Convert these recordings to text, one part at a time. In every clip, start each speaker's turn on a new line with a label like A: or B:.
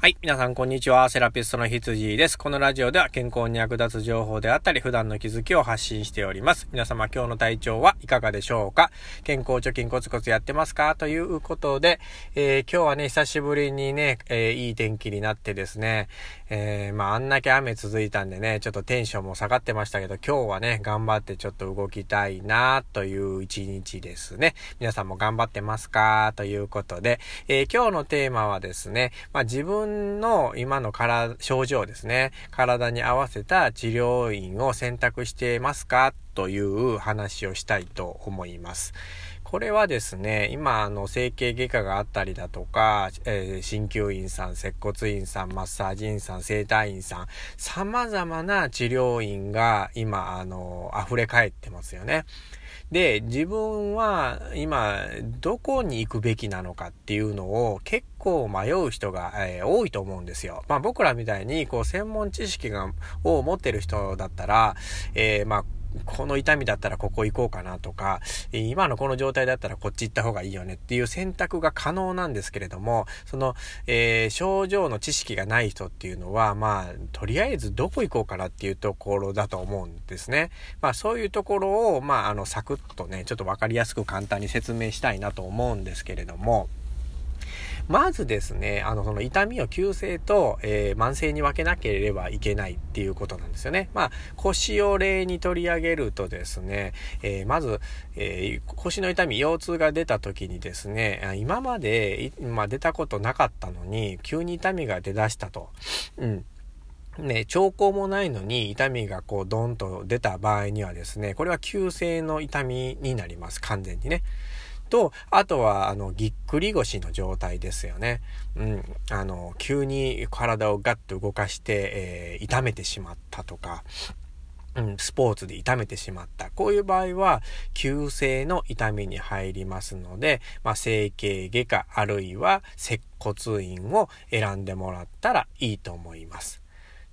A: はい。皆さん、こんにちは。セラピストの羊です。このラジオでは健康に役立つ情報であったり、普段の気づきを発信しております。皆様、今日の体調はいかがでしょうか？健康貯金コツコツやってますか？ということで、えー、今日はね、久しぶりにね、えー、いい天気になってですね、えー、まあ、あんだけ雨続いたんでね、ちょっとテンションも下がってましたけど、今日はね、頑張ってちょっと動きたいなという一日ですね。皆さんも頑張ってますか？ということで、え今日のテーマはですね、まあ、自分分の今の体、症状ですね。体に合わせた治療院を選択していますか？という話をしたいと思います。これはですね、今、あの、整形外科があったりだとか、えー、鍼灸院さん、接骨院さん、マッサージ院さん、整体院さん、様々な治療院が今、あの、溢れ返ってますよね。で、自分は今どこに行くべきなのかっていうのを結構迷う人が、えー、多いと思うんですよ。まあ僕らみたいにこう専門知識がを持ってる人だったら、えー、まあこの痛みだったらここ行こうかなとか、今のこの状態だったらこっち行った方がいいよねっていう選択が可能なんですけれども、その、えー、症状の知識がない人っていうのは、まあ、とりあえずどこ行こうかなっていうところだと思うんですね。まあ、そういうところを、まあ、あの、サクッとね、ちょっとわかりやすく簡単に説明したいなと思うんですけれども、まずですね、あの、その痛みを急性と、えー、慢性に分けなければいけないっていうことなんですよね。まあ、腰を例に取り上げるとですね、えー、まず、えー、腰の痛み、腰痛が出た時にですね、今まで、まあ、出たことなかったのに、急に痛みが出だしたと。うん。ね、兆候もないのに痛みがこうドンと出た場合にはですね、これは急性の痛みになります。完全にね。と、あとは、あの、ぎっくり腰の状態ですよね。うん。あの、急に体をガッと動かして、えー、痛めてしまったとか、うん、スポーツで痛めてしまった。こういう場合は、急性の痛みに入りますので、まあ、整形外科あるいは接骨院を選んでもらったらいいと思います。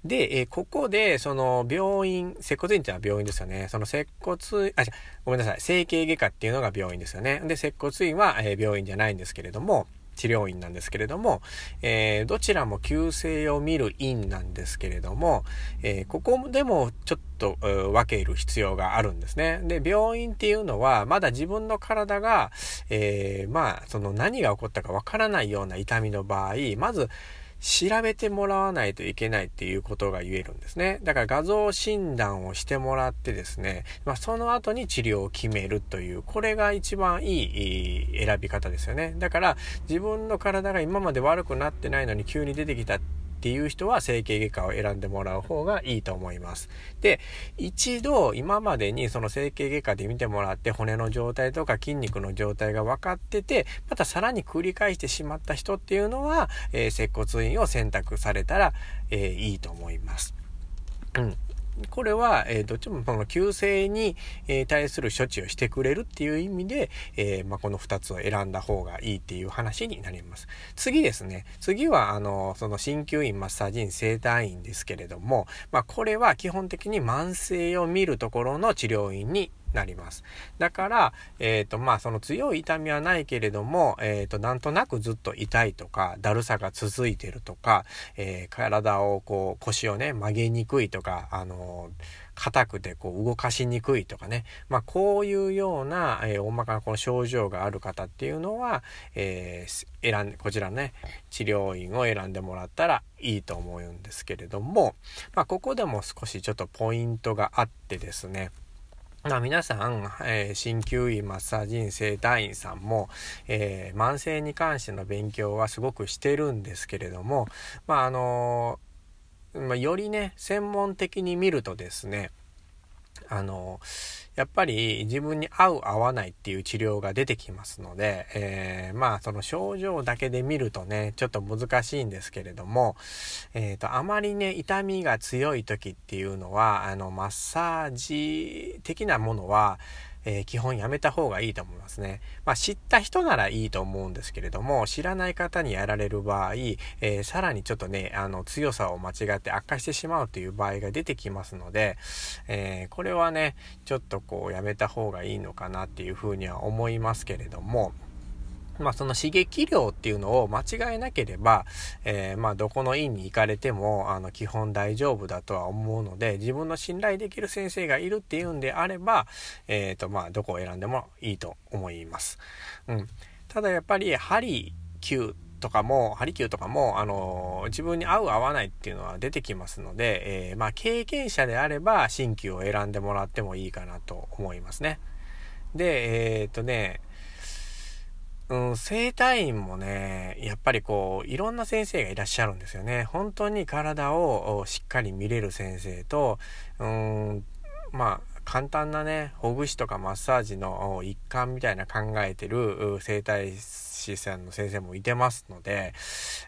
A: で、えー、ここで、その、病院、接骨院っていうのは病院ですよね。その接骨、あ、ごめんなさい。整形外科っていうのが病院ですよね。で、接骨院は、えー、病院じゃないんですけれども、治療院なんですけれども、えー、どちらも急性を見る院なんですけれども、えー、ここでもちょっと分ける必要があるんですね。で、病院っていうのは、まだ自分の体が、えー、まあ、その何が起こったかわからないような痛みの場合、まず、調べてもらわないといけないっていうことが言えるんですね。だから画像診断をしてもらってですね、まあ、その後に治療を決めるという、これが一番いい選び方ですよね。だから自分の体が今まで悪くなってないのに急に出てきたっていう人は整形外科を選んでもらう方がいいと思います。で、一度今までにその整形外科で見てもらって骨の状態とか筋肉の状態が分かってて、またさらに繰り返してしまった人っていうのは、えー、接骨院を選択されたら、えー、いいと思います。うん。これは、えー、どっちもこの急性に、えー、対する処置をしてくれるっていう意味で、えー、まあ、この2つを選んだ方がいいっていう話になります。次ですね。次は、あの、その鍼灸院、マッサージ院、整体院ですけれども、まあ、これは基本的に慢性を見るところの治療院になります。だから、えっ、ー、と、まあ、その強い痛みはないけれども、えっ、ー、と、なんとなくずっと痛いとか、だるさが続いてるとか、えー、体をこう、腰をね、曲げにくいとか、あの硬くてこう動かしにくいとかね。まあこういうような、えー、大まかなこの症状がある方っていうのは、えー、選ん、こちらね、治療院を選んでもらったらいいと思うんですけれども、まあここでも少しちょっとポイントがあってですね、まあ、皆さん、えー、鍼灸院、マッサージ院、整体院さんも、えー、慢性に関しての勉強はすごくしてるんですけれども、まあ、あのー、まあ、よりね、専門的に見るとですね、あの、やっぱり自分に合う合わないっていう治療が出てきますので、えー、まあその症状だけで見るとね、ちょっと難しいんですけれども、えっ、ー、と、あまりね、痛みが強い時っていうのは、あの、マッサージ的なものは、えー、基本やめた方がいいと思いますね。まあ、知った人ならいいと思うんですけれども、知らない方にやられる場合、えー、さらにちょっとね、あの、強さを間違って悪化してしまうという場合が出てきますので、えー、これはね、ちょっとこう、やめた方がいいのかなっていうふうには思いますけれども、まあその刺激量っていうのを間違えなければ、えー、まあどこの院に行かれても、あの基本大丈夫だとは思うので、自分の信頼できる先生がいるっていうんであれば、えっ、ー、とまあどこを選んでもいいと思います。うん。ただやっぱり針灸とかも、ハリキューとかも、あの自分に合う合わないっていうのは出てきますので、えー、まあ経験者であれば新旧を選んでもらってもいいかなと思いますね。で、えー、っとね、うん、生体院もね、やっぱりこう、いろんな先生がいらっしゃるんですよね。本当に体をしっかり見れる先生と、うん、まあ、簡単なね、ほぐしとかマッサージの一環みたいな考えてる生体師さんの先生もいてますので、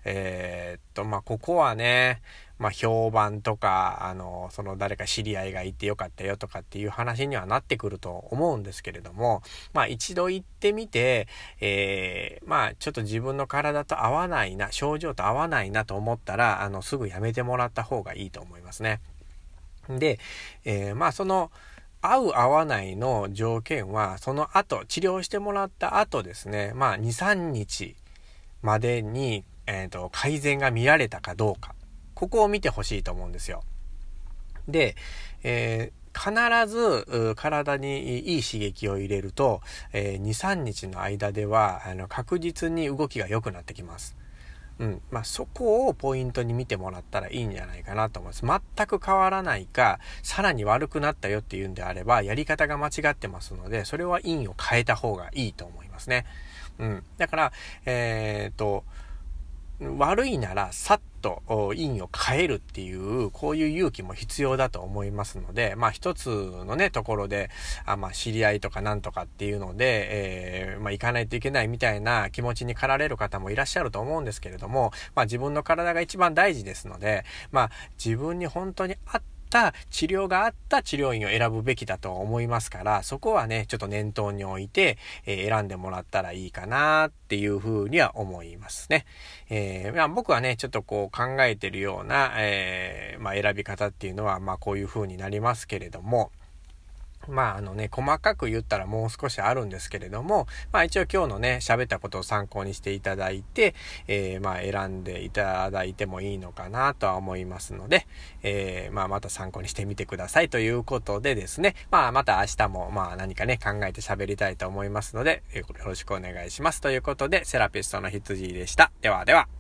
A: えー、っと、まあ、ここはね、まあ、評判とか、あの、その誰か知り合いがいてよかったよとかっていう話にはなってくると思うんですけれども、まあ、一度行ってみて、えー、まあ、ちょっと自分の体と合わないな、症状と合わないなと思ったら、あの、すぐやめてもらった方がいいと思いますね。で、えー、まあ、その、合う合わないの条件は、その後、治療してもらった後ですね、まあ、2、3日までに、えっ、ー、と、改善が見られたかどうか。ここを見てほしいと思うんですよ。で、えー、必ず体にいい刺激を入れると、えー、2、3日の間ではあの確実に動きが良くなってきます。うん。まあ、そこをポイントに見てもらったらいいんじゃないかなと思います。全く変わらないか、さらに悪くなったよっていうんであれば、やり方が間違ってますので、それは因を変えた方がいいと思いますね。うん。だから、えー、っと、悪いならさっと陰を変えるっていう、こういう勇気も必要だと思いますので、まあ一つのね、ところで、あまあ知り合いとかなんとかっていうので、えー、まあ行かないといけないみたいな気持ちに駆られる方もいらっしゃると思うんですけれども、まあ自分の体が一番大事ですので、まあ自分に本当に合ってった治療があった治療院を選ぶべきだと思いますから、そこはね、ちょっと念頭に置いて、えー、選んでもらったらいいかなっていうふうには思いますね。えー、まあ、僕はね、ちょっとこう考えてるような、えー、まあ、選び方っていうのは、まあ、こういうふうになりますけれども、まああのね、細かく言ったらもう少しあるんですけれども、まあ一応今日のね、喋ったことを参考にしていただいて、えー、まあ選んでいただいてもいいのかなとは思いますので、えー、まあまた参考にしてみてくださいということでですね、まあまた明日もまあ何かね、考えて喋りたいと思いますので、よろしくお願いします。ということで、セラピストの羊でした。ではでは。